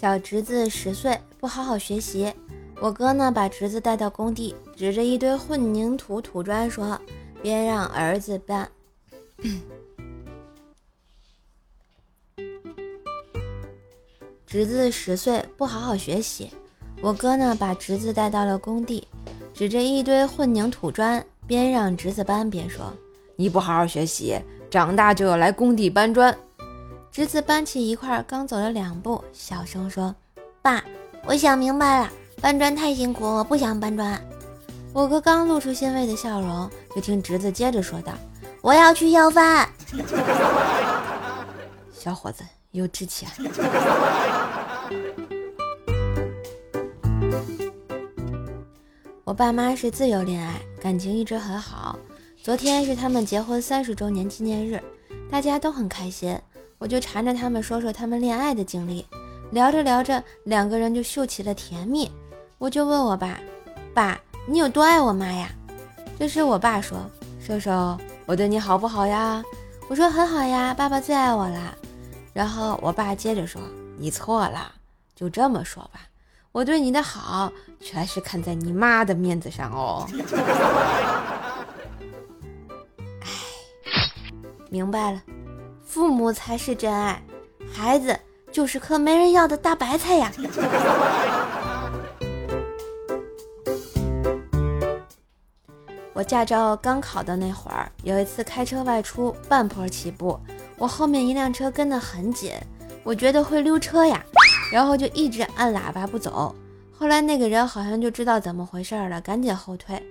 小侄子十岁，不好好学习。我哥呢，把侄子带到工地，指着一堆混凝土土砖说：“别让儿子搬。”侄子十岁，不好好学习。我哥呢，把侄子带到了工地，指着一堆混凝土砖，边让侄子搬边说：“你不好好学习，长大就要来工地搬砖。”侄子搬起一块，刚走了两步，小声说：“爸，我想明白了，搬砖太辛苦，我不想搬砖。”我哥刚露出欣慰的笑容，就听侄子接着说道：“我要去要饭。”小伙子有志气啊！我爸妈是自由恋爱，感情一直很好。昨天是他们结婚三十周年纪念日，大家都很开心。我就缠着他们说说他们恋爱的经历，聊着聊着，两个人就秀起了甜蜜。我就问我爸：“爸，你有多爱我妈呀？”这时我爸说：“瘦瘦，我对你好不好呀？”我说：“很好呀，爸爸最爱我了。”然后我爸接着说：“你错了，就这么说吧，我对你的好全是看在你妈的面子上哦。”哎，明白了。父母才是真爱，孩子就是颗没人要的大白菜呀！我驾照刚考的那会儿，有一次开车外出，半坡起步，我后面一辆车跟得很紧，我觉得会溜车呀，然后就一直按喇叭不走。后来那个人好像就知道怎么回事了，赶紧后退。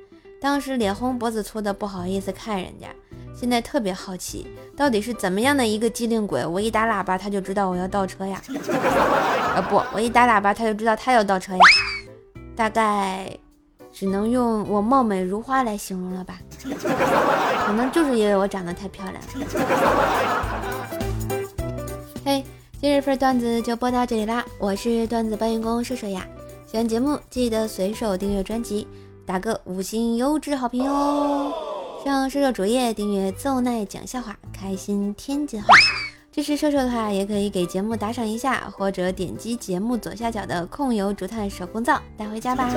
当时脸红脖子粗的，不好意思看人家。现在特别好奇，到底是怎么样的一个机灵鬼？我一打喇叭，他就知道我要倒车呀。啊 不，我一打喇叭，他就知道他要倒车呀。大概只能用我貌美如花来形容了吧？可能就是因为我长得太漂亮。嘿，今日份段子就播到这里啦！我是段子搬运工射手呀。喜欢节目记得随手订阅专辑，打个五星优质好评哦。上瘦瘦主页订阅奏奈讲笑话，开心天津话。支持瘦瘦的话，也可以给节目打赏一下，或者点击节目左下角的控油竹炭手工皂带回家吧。